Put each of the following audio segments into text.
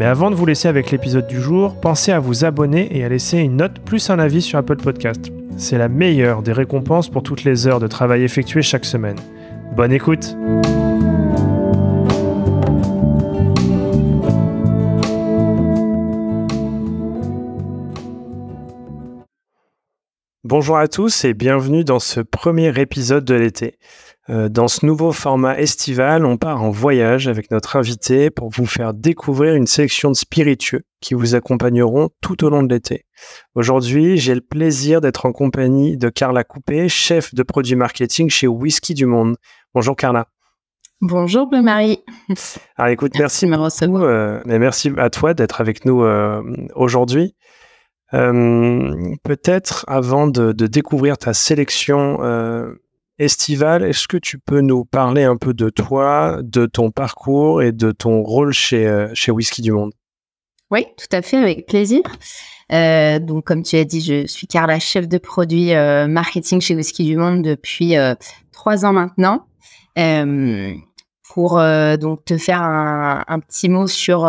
Mais avant de vous laisser avec l'épisode du jour, pensez à vous abonner et à laisser une note plus un avis sur Apple Podcast. C'est la meilleure des récompenses pour toutes les heures de travail effectuées chaque semaine. Bonne écoute Bonjour à tous et bienvenue dans ce premier épisode de l'été. Euh, dans ce nouveau format estival, on part en voyage avec notre invité pour vous faire découvrir une sélection de spiritueux qui vous accompagneront tout au long de l'été. Aujourd'hui, j'ai le plaisir d'être en compagnie de Carla Coupé, chef de produit marketing chez Whisky du Monde. Bonjour Carla. Bonjour Bleu-Marie. Alors écoute, merci, merci, euh, merci à toi d'être avec nous euh, aujourd'hui. Peut-être avant de, de, découvrir ta sélection Estival, est-ce que tu peux nous parler un peu de toi, de ton parcours et de ton rôle chez, euh, chez Whisky du Monde? Oui, tout à fait, avec plaisir. Euh, donc, comme tu as dit, je suis Carla, chef de produit euh, marketing chez Whisky du Monde depuis trois ans maintenant. pour donc te faire un, un petit mot sur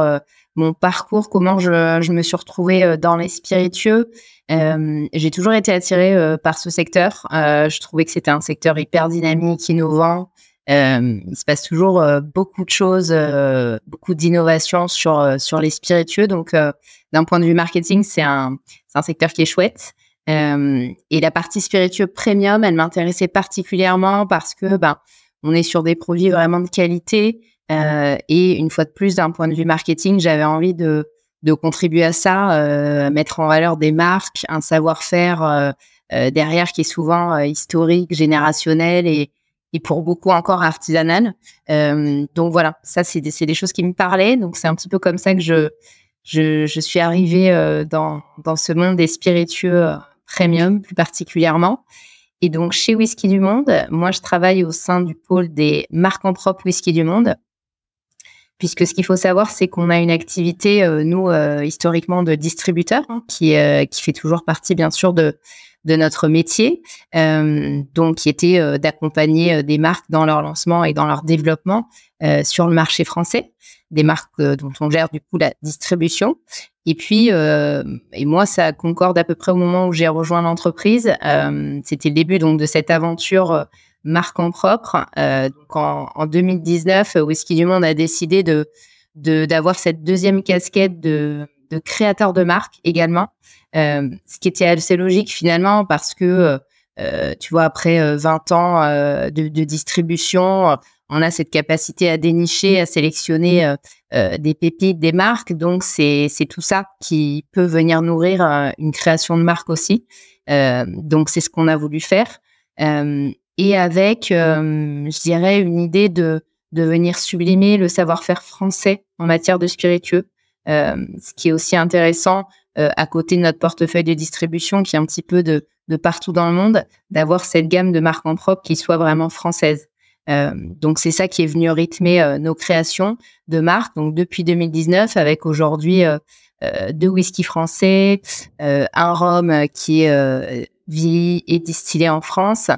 mon parcours, comment je, me suis retrouvée dans les spiritueux. Euh, j'ai toujours été attirée euh, par ce secteur. Euh, je trouvais que c'était un secteur hyper dynamique, innovant. il se passe toujours beaucoup de choses, beaucoup d'innovations sur sur les spiritueux. Donc, d'un point de vue marketing, c'est un un secteur qui est chouette. et la partie spiritueux premium, elle m'intéressait particulièrement parce que ben on est sur des produits vraiment de qualité. Et une fois de plus, d'un point de vue marketing, j'avais envie de de contribuer à ça, euh, mettre en valeur des marques, un savoir-faire euh, euh, derrière qui est souvent historique, générationnel et, et pour beaucoup encore artisanal. donc voilà, ça c'est des, des, choses qui me parlaient. Donc c'est un petit peu comme ça que je je, je suis arrivée dans dans ce monde des spiritueux premium plus particulièrement. Et donc chez Whisky du Monde, moi je travaille au sein du pôle des marques en propre Whisky du Monde puisque ce qu'il faut savoir, c'est qu'on a une activité, euh, nous, euh, historiquement, de distributeur, hein, qui, euh, qui fait toujours partie, bien sûr, de, de notre métier, donc qui était d'accompagner des marques dans leur lancement et dans leur développement sur le marché français, des marques dont on gère du coup la distribution. Et puis, et moi, ça concorde à peu près au moment où j'ai rejoint l'entreprise. C'était le début donc de cette aventure marque en propre. Euh, donc en, 2019, Whisky du Monde a décidé de d'avoir cette deuxième casquette de, de créateur de marque également, euh, ce qui était assez logique finalement parce que euh, tu vois après 20 ans de, de, distribution, on a cette capacité à dénicher, à sélectionner des pépites, des marques. Donc c'est c'est tout ça qui peut venir nourrir une création de marque aussi. donc c'est ce qu'on a voulu faire et avec, euh, je dirais, une idée de, de venir sublimer le savoir-faire français en matière de spiritueux, euh, ce qui est aussi intéressant euh, à côté de notre portefeuille de distribution qui est un petit peu de, de partout dans le monde, d'avoir cette gamme de marques en propre qui soit vraiment française. donc c'est ça qui est venu rythmer nos créations de marques. Donc depuis 2019, avec aujourd'hui deux whisky français, un rhum qui est vie et distillé en France,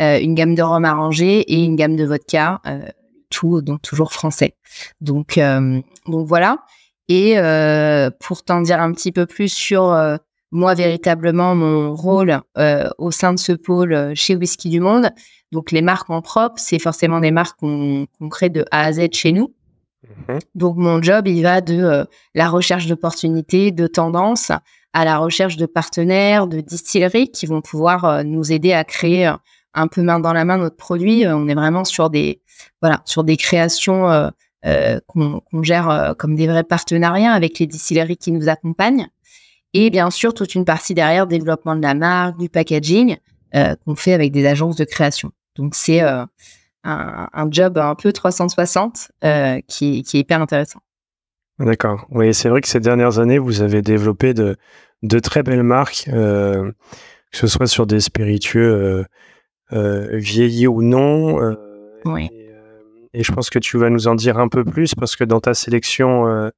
une gamme de rhum arrangé et une gamme de vodka, euh, tout donc toujours français. Donc euh, donc voilà. Et pour t'en dire un petit peu plus sur moi véritablement mon rôle au sein de ce pôle chez Whisky du Monde. Donc les marques en propre, c'est forcément des marques qu'on crée de A à Z chez nous. Mhm. Donc mon job, il va de la recherche d'opportunités, de tendances, à la recherche de partenaires, de distilleries qui vont pouvoir nous aider à créer un peu main dans la main notre produit. Euh, on est vraiment sur des voilà sur des créations euh, euh, qu'on gère comme des vrais partenariats avec les distilleries qui nous accompagnent. Et bien sûr, toute une partie derrière, développement de la marque, du packaging, qu'on fait avec des agences de création. Donc, c'est un, job un peu 360 qui, qui est hyper intéressant. D'accord. Oui, c'est vrai que ces dernières années, vous avez développé de très belles marques, que ce soit sur des spiritueux vieillis ou non. oui. Et, je pense que tu vas nous en dire un peu plus parce que dans ta sélection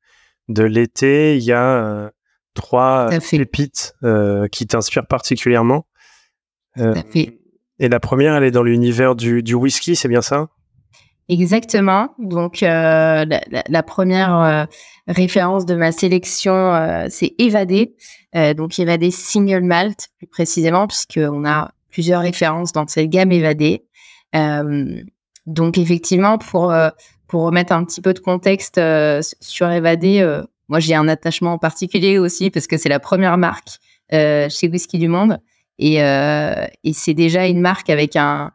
de l'été, il y a trois pépites qui t'inspirent particulièrement. Et la première, elle est dans l'univers du, du whisky, c'est bien ça? Exactement. Donc, euh, la, première euh, référence de ma sélection, euh, c'est Évadé. donc, Évadé Single Malt, plus précisément, puisqu'on a plusieurs références dans cette gamme Évadé. donc, effectivement, pour, pour remettre un petit peu de contexte sur Évadé, moi, j'ai un attachement particulier aussi, parce que c'est la première marque chez Whisky du Monde. Et, et c'est déjà une marque avec un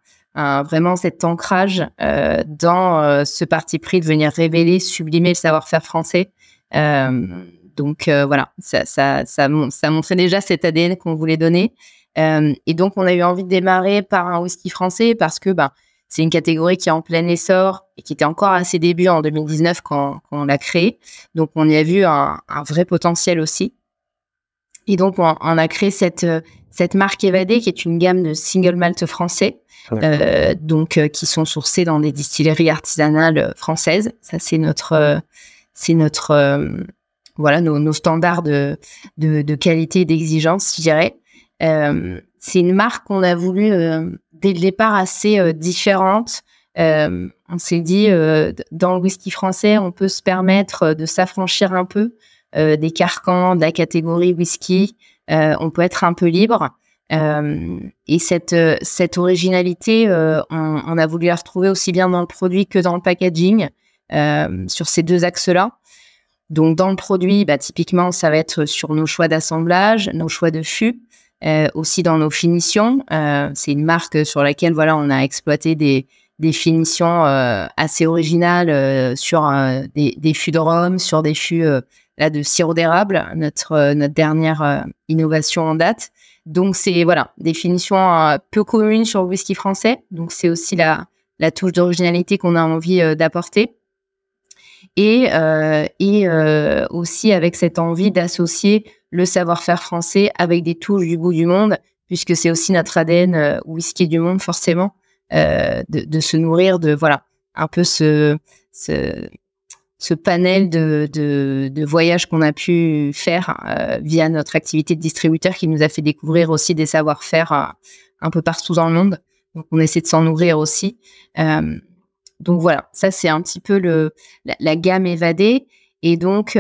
vraiment cet ancrage euh, dans euh, ce parti pris de venir révéler, sublimer le savoir-faire français. Euh, donc voilà, ça, ça, ça, montrait déjà cet ADN qu'on voulait donner. Et donc on a eu envie de démarrer par un whisky français parce que ben, c'est une catégorie qui est en plein essor et qui était encore à ses débuts en 2019 quand, quand on l'a créé. Donc on y a vu un, un vrai potentiel aussi. Et donc on, on, a créé cette, cette marque Évadée qui est une gamme de single malt français euh, donc euh, qui sont sourcés dans des distilleries artisanales euh, françaises. Ça, c'est notre, c'est notre, voilà, nos, standards de, de, qualité et d'exigence, je dirais. C'est une marque qu'on a voulu dès le départ assez différente. on s'est dit, dans le whisky français, on peut se permettre de s'affranchir un peu des carcans de la catégorie whisky. on peut être un peu libre. Euh, et cette, euh, cette originalité, euh, on, on, a voulu la retrouver aussi bien dans le produit que dans le packaging, sur ces deux axes-là. Donc dans le produit, bah, typiquement, ça va être sur nos choix d'assemblage, nos choix de fût, euh, aussi dans nos finitions. Euh, c'est une marque sur laquelle voilà, on a exploité des, des finitions euh, assez originales sur des, des, fûts de rhum, sur des fûts là de sirop d'érable, notre notre dernière innovation en date. Donc c'est voilà, définition euh, peu commune sur le whisky français. Donc c'est aussi la, la touche d'originalité qu'on a envie euh, d'apporter. Et, euh, et aussi avec cette envie d'associer le savoir-faire français avec des touches du goût du monde, puisque c'est aussi notre ADN whisky du monde forcément, de, de, se nourrir de voilà un peu ce, ce ce panel de, de, de voyages qu'on a pu faire euh, via notre activité de distributeur qui nous a fait découvrir aussi des savoir-faire euh, un peu partout dans le monde. Donc, on essaie de s'en nourrir aussi. Euh, donc voilà, ça c'est un petit peu le, la, gamme évadée. Et donc,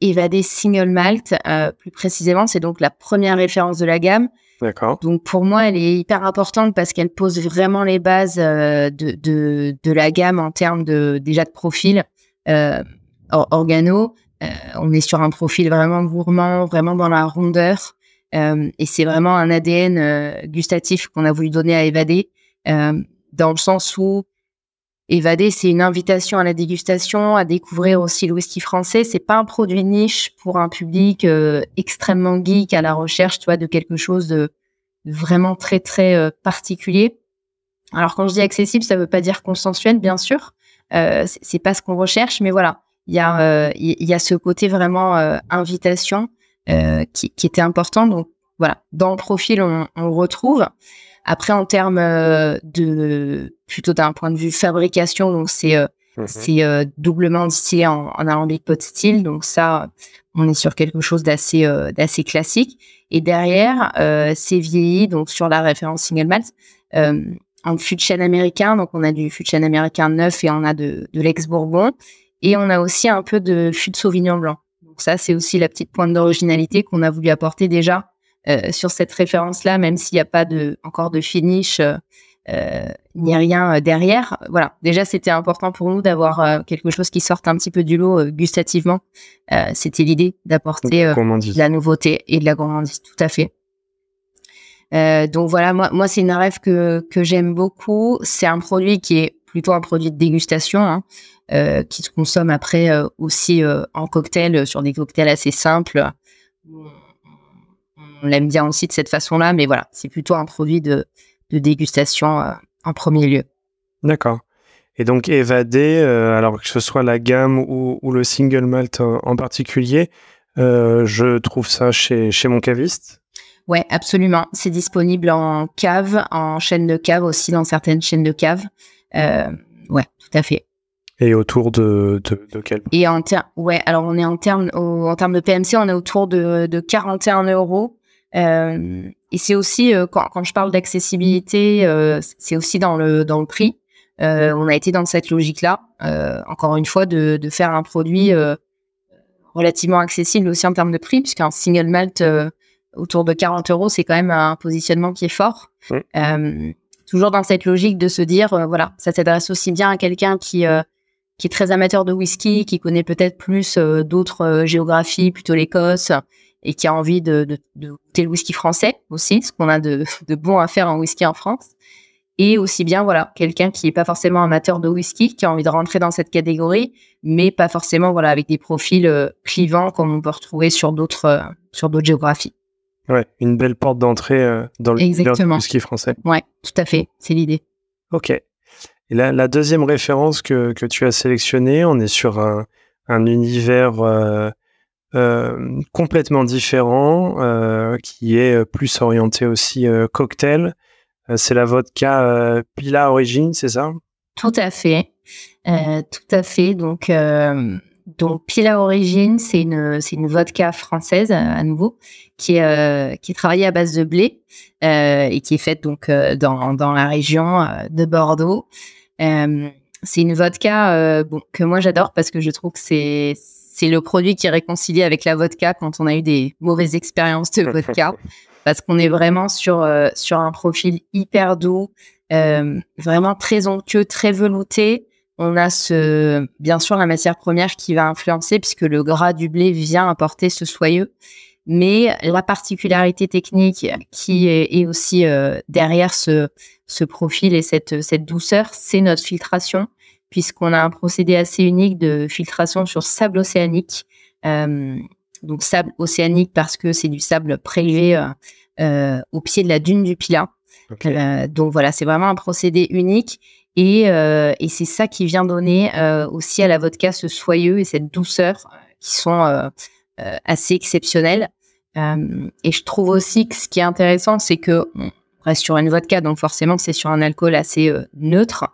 évadée single malt, plus précisément, c'est donc la première référence de la gamme. D'accord. Donc pour moi, elle est hyper importante parce qu'elle pose vraiment les bases de, de, de, la gamme en termes de déjà de profil, euh, organo. Euh, on est sur un profil vraiment gourmand, vraiment dans la rondeur. Euh, et c'est vraiment un ADN gustatif qu'on a voulu donner à Évadé, dans le sens où Évadé, c'est une invitation à la dégustation, à découvrir aussi le whisky français. C'est pas un produit niche pour un public extrêmement geek à la recherche, tu de quelque chose de vraiment très très particulier. Alors quand je dis accessible, ça veut pas dire consensuel, bien sûr, euh, c'est pas ce qu'on recherche, mais voilà, il y a euh, y a ce côté vraiment euh, invitation qui, qui, était important. Donc voilà, dans le profil on, on retrouve. Après en termes de plutôt d'un point de vue fabrication, donc c'est mmh c'est doublement distillé en, en alambic pot style, donc ça on est sur quelque chose d'assez d'assez classique. Et derrière, c'est vieilli donc sur la référence single malt en fût de chêne américain. Donc, on a du fût de chêne américain neuf et on a de, de l'ex-bourbon. Et on a aussi un peu de fût de sauvignon blanc. Donc, ça, c'est aussi la petite pointe d'originalité qu'on a voulu apporter déjà euh, sur cette référence-là, même s'il n'y a pas de, encore de finish euh, euh ni rien euh, derrière. Voilà, déjà, c'était important pour nous d'avoir euh, quelque chose qui sorte un petit peu du lot gustativement. c'était l'idée d'apporter de la nouveauté et de la gourmandise, tout à fait. Euh, donc voilà, moi, moi c'est une rêve que, que j'aime beaucoup. C'est un produit qui est plutôt un produit de dégustation, hein, euh, qui se consomme après euh, aussi en cocktail, sur des cocktails assez simples. On l'aime bien aussi de cette façon-là, mais voilà, c'est plutôt un produit de, de dégustation en premier lieu. D'accord. Et donc évadé, alors que ce soit la gamme ou, ou le single malt en, particulier, je trouve ça chez, chez mon caviste? Ouais, absolument. C'est disponible en cave, en chaîne de cave aussi, dans certaines chaînes de cave. ouais, tout à fait. Et autour de, de, de quel Et en ouais, alors on est en termes en termes de PMC, on est autour de, de 41 euros. Euh, et c'est aussi euh, quand, quand, je parle d'accessibilité, euh, c'est aussi dans le dans le prix. On a été dans cette logique-là, encore une fois, de, de faire un produit relativement accessible aussi en termes de prix, puisqu'un single malt autour de 40 euros, c'est quand même un positionnement qui est fort. toujours dans cette logique de se dire, voilà, ça s'adresse aussi bien à quelqu'un qui qui est très amateur de whisky, qui connaît peut-être plus euh, d'autres euh, géographies, plutôt l'Écosse, et qui a envie de, de, de, goûter le whisky français aussi, ce qu'on a de, de bon à faire en whisky en France. Et aussi bien, voilà, quelqu'un qui est pas forcément amateur de whisky, qui a envie de rentrer dans cette catégorie, mais pas forcément, voilà, avec des profils euh, clivants comme on peut retrouver sur d'autres, sur d'autres géographies. Ouais, une belle porte d'entrée dans le whisky français. Ouais, tout à fait, c'est l'idée. Ok. Et la, deuxième référence que, que, tu as sélectionnée, on est sur un, un univers euh, euh, complètement différent, euh, qui est plus orienté aussi cocktail. c'est la vodka Pila Origine, c'est ça? Tout à fait, tout à fait. Donc, Pila Origine, c'est une, c'est une vodka française à nouveau qui est, qui est travaillée à base de blé et qui est faite donc dans, dans la région de Bordeaux. Euh, c'est une vodka euh, que moi j'adore parce que je trouve que c'est c'est le produit qui est réconcilié avec la vodka quand on a eu des mauvaises expériences de vodka. Parce qu'on est vraiment sur euh, sur un profil hyper doux, vraiment très onctueux, très velouté. On a ce bien sûr la matière première qui va influencer puisque le gras du blé vient apporter ce soyeux. Mais la particularité technique qui est, aussi euh, derrière ce, ce, profil et cette, cette douceur, c'est notre filtration, puisqu'on a un procédé assez unique de filtration sur sable océanique. Euh, donc sable océanique parce que c'est du sable prélevé euh, euh au pied de la dune du Pilat. Donc voilà, c'est vraiment un procédé unique. Et, et c'est ça qui vient donner aussi à la vodka ce soyeux et cette douceur qui sont assez exceptionnel. Euh, et je trouve aussi que ce qui est intéressant, c'est que on reste sur une vodka, donc forcément c'est sur un alcool assez neutre.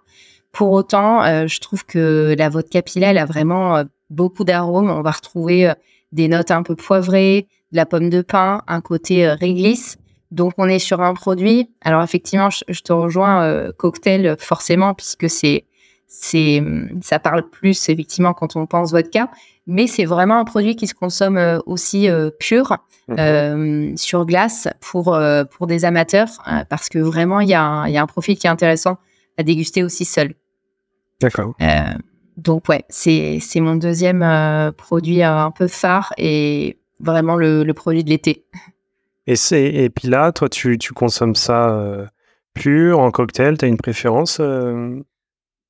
Pour autant, je trouve que la vodka Pila, elle a vraiment beaucoup d'arômes. On va retrouver des notes un peu poivrées, de la pomme de pin, un côté réglisse. Donc on est sur un produit. Alors effectivement, je, je te rejoins cocktail forcément puisque c'est c'est ça parle plus effectivement quand on pense vodka, mais c'est vraiment un produit qui se consomme euh, aussi euh, pur mhm. euh, sur glace pour pour des amateurs parce que vraiment il y a un, y a un profil qui est intéressant à déguster aussi seul. D'accord. donc ouais, c'est c'est mon deuxième produit un peu phare et vraiment le, le produit de l'été. Et c'est et puis là, toi tu tu consommes ça pur en cocktail, tu as une préférence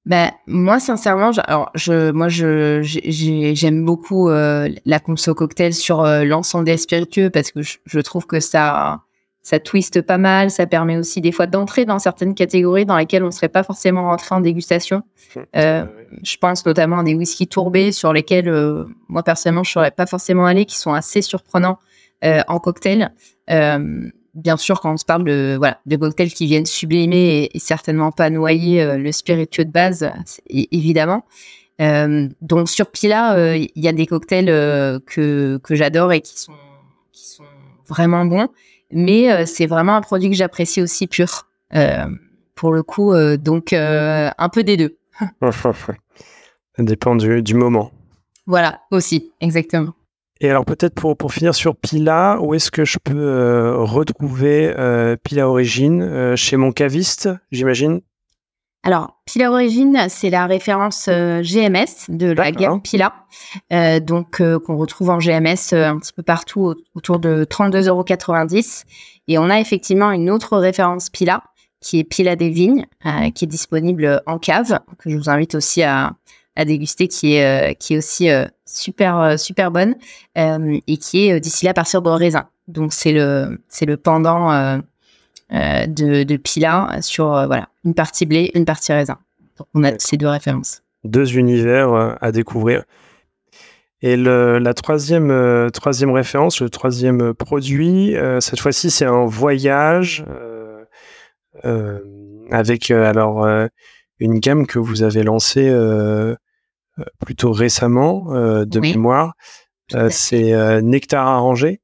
ben moi sincèrement, alors je moi je j'aime beaucoup euh, la conso cocktail sur euh, l'ensemble des spiritueux parce que je, trouve que ça ça twiste pas mal, ça permet aussi des fois d'entrer dans certaines catégories dans lesquelles on serait pas forcément rentré en dégustation. Euh, je pense notamment à des whisky tourbés sur lesquels euh, moi personnellement je serais pas forcément allé, qui sont assez surprenants en cocktail bien sûr, quand on se parle de voilà de cocktails qui viennent sublimer et, certainement pas noyer euh, le spiritueux de base, évidemment. Euh, donc sur Pila, euh, il y a des cocktails que que j'adore et qui sont qui sont vraiment bons, mais c'est vraiment un produit que j'apprécie aussi pur. pour le coup, donc un peu des deux. Ça dépend du moment. Voilà, aussi, exactement. Et alors peut-être pour, pour finir sur Pila, où est-ce que je peux euh, retrouver euh, Pila Origine euh, Chez mon caviste, j'imagine? Alors, Pila Origine, c'est la référence GMS de la gamme Pila, donc qu'on retrouve en GMS un petit peu partout autour de 32,90 euros. Et on a effectivement une autre référence Pila, qui est Pila des Vignes, qui est disponible en cave, que je vous invite aussi à, à déguster qui est, euh, qui est aussi euh, super, euh, super bonne et qui est d'ici là à partir de raisin. Donc c'est le, c'est le pendant de, de Pila sur voilà, une partie blé, une partie raisin. Donc on a ces deux références. Deux univers à découvrir. Et le, la troisième, troisième référence, le troisième produit, cette fois-ci, c'est un voyage avec alors une gamme que vous avez lancée plutôt récemment de mémoire. c'est Nectar arrangé.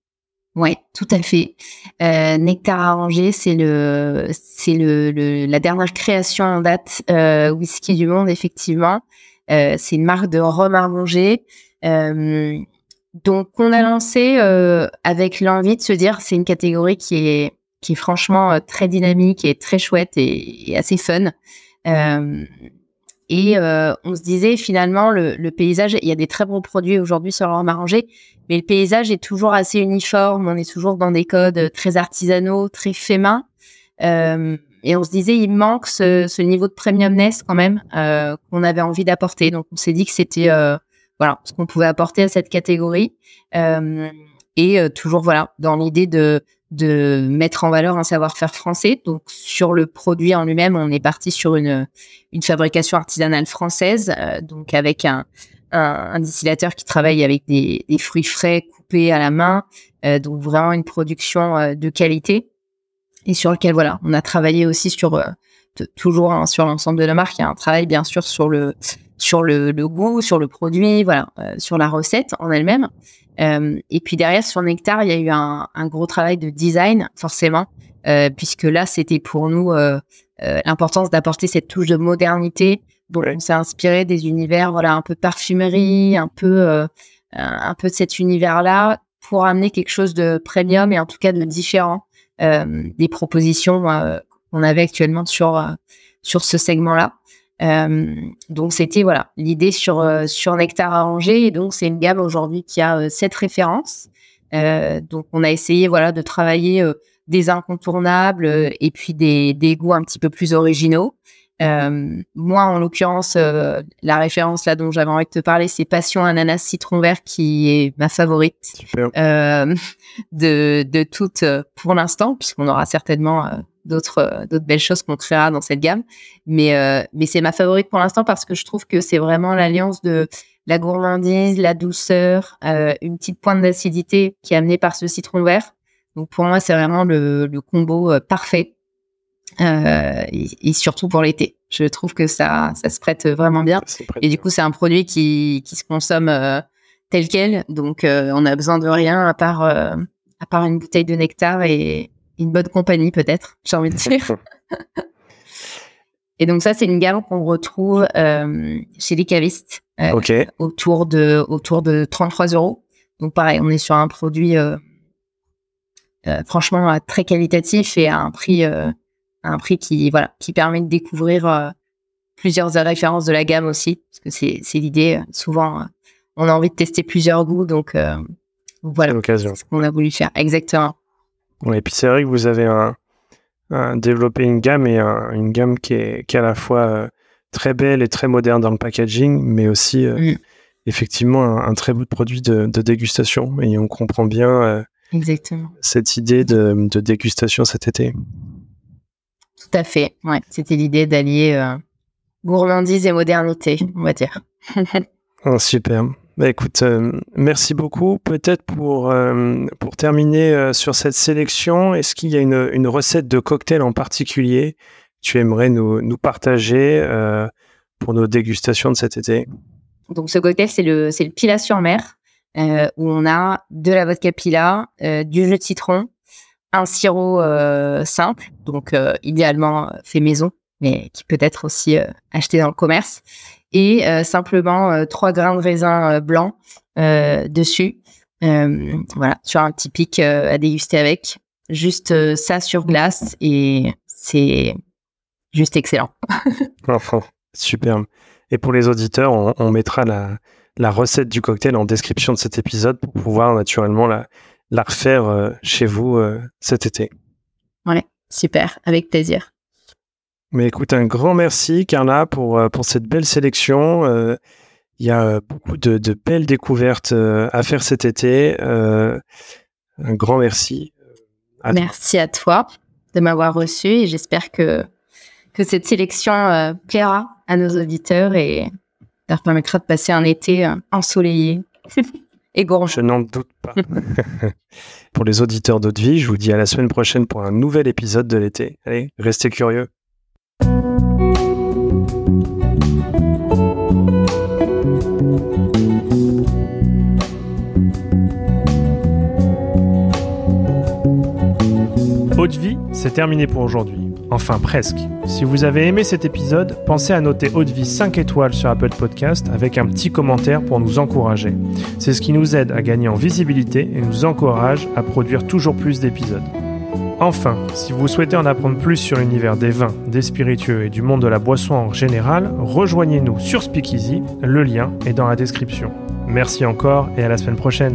Oui, tout à fait. Euh, Nectar Arrangé, c'est le, c'est le, la dernière création en date euh, whisky du monde, effectivement. Euh, c'est une marque de rhum arrangé. Donc, on a lancé avec l'envie de se dire, c'est une catégorie qui est, qui est franchement très dynamique et très chouette et, et assez fun. Et euh, on se disait finalement le, le, paysage, il y a des très bons produits aujourd'hui sur leur arrangé, mais le paysage est toujours assez uniforme. On est toujours dans des codes très artisanaux, très faits main. Euh, et on se disait il manque ce, ce niveau de premiumness quand même euh, qu'on avait envie d'apporter. Donc on s'est dit que c'était euh, voilà ce qu'on pouvait apporter à cette catégorie. Euh, et euh, toujours voilà dans l'idée de de mettre en valeur un savoir-faire français. Donc sur le produit en lui-même, on est parti sur une, une fabrication artisanale française, euh, donc avec un, un, distillateur qui travaille avec des, des, fruits frais coupés à la main, euh, donc vraiment une production euh, de qualité et sur lequel voilà, on a travaillé aussi sur toujours hein, sur l'ensemble de la marque. Il y a un travail bien sûr sur le sur le, le goût, sur le produit, voilà, sur la recette en elle-même. Euh, et puis derrière, sur Nectar, il y a eu un, un gros travail de design, forcément, euh, puisque là, c'était pour nous euh, euh l'importance d'apporter cette touche de modernité. Donc, on s'est inspiré des univers, voilà, un peu parfumerie, un peu, euh, un peu de cet univers-là, pour amener quelque chose de premium et en tout cas de différent des propositions qu'on avait actuellement sur sur ce segment-là. Euh, donc c'était voilà l'idée sur euh, sur Nectar arrangé et donc c'est une gamme aujourd'hui qui a euh, sept références. donc on a essayé voilà de travailler des incontournables et puis des, des goûts un petit peu plus originaux. Euh, moi, en l'occurrence, la référence là dont j'avais envie de te parler, c'est Passion ananas citron vert qui est ma favorite euh, de, de toutes pour l'instant, puisqu'on aura certainement d'autres euh, d'autres belles choses qu'on créera dans cette gamme. Mais euh, mais c'est ma favorite pour l'instant parce que je trouve que c'est vraiment l'alliance de la gourmandise, la douceur, euh, une petite pointe d'acidité qui est amenée par ce citron vert. Donc pour moi, c'est vraiment le, le combo parfait. Et, surtout pour l'été. Je trouve que ça, ça se prête vraiment bien. Et du coup, c'est un produit qui, qui se consomme tel quel. Donc, on a besoin de rien à part, à part une bouteille de nectar et, une bonne compagnie peut-être, j'ai envie de dire. Et donc ça, c'est une gamme qu'on retrouve euh, chez les cavistes euh, autour de autour de 33 euros. Donc pareil, on est sur un produit euh, franchement très qualitatif et à un prix à un prix qui voilà qui permet de découvrir plusieurs références de la gamme aussi parce que c'est c'est l'idée. Souvent, on a envie de tester plusieurs goûts, donc voilà. C'est ce qu'on a voulu faire exactement et puis c'est vrai que vous avez un, développé une gamme et une gamme qui est, qui à la fois euh, très belle et très moderne dans le packaging, mais aussi euh, mm. effectivement un, très beau produit de, dégustation. Et on comprend bien euh, Exactement. cette idée de, dégustation cet été. Tout à fait. Ouais, c'était l'idée d'allier gourmandise et modernité, on va dire. oh, super. Bah écoute, euh, merci beaucoup. Peut-être pour, euh, pour terminer euh, sur cette sélection, est-ce qu'il y a une, une, recette de cocktail en particulier que tu aimerais nous, nous partager pour nos dégustations de cet été? Donc ce cocktail, c'est le, le Pila sur mer, où on a de la vodka Pila, du jus de citron, un sirop simple, donc idéalement fait maison, mais qui peut être aussi acheté dans le commerce, et euh, simplement euh, trois grains de raisin euh, blanc dessus. voilà, sur un petit pic à déguster avec. Juste ça sur glace et c'est juste excellent. enfin, superbe. Et pour les auditeurs, on, mettra la, la, recette du cocktail en description de cet épisode pour pouvoir naturellement la, la refaire chez vous cet été. Ouais, super, avec plaisir. Mais écoute, un grand merci, Carla, pour, euh, pour cette belle sélection. Euh, il y a euh, beaucoup de, de, belles découvertes à faire cet été. un grand merci. merci à toi de m'avoir reçu et j'espère que, que cette sélection plaira à nos auditeurs et leur permettra de passer un été ensoleillé Et gourmand. Je n'en doute pas. pour les auditeurs d'Eau de Vie, je vous dis à la semaine prochaine pour un nouvel épisode de l'été. Allez, restez curieux. Eau de Vie, c'est terminé pour aujourd'hui. Enfin presque. Si vous avez aimé cet épisode, pensez à noter Haute Vie 5 étoiles sur Apple Podcast avec un petit commentaire pour nous encourager. C'est ce qui nous aide à gagner en visibilité et nous encourage à produire toujours plus d'épisodes. Enfin, si vous souhaitez en apprendre plus sur l'univers des vins, des spiritueux et du monde de la boisson en général, rejoignez-nous sur Speakeasy, le lien est dans la description. Merci encore et à la semaine prochaine.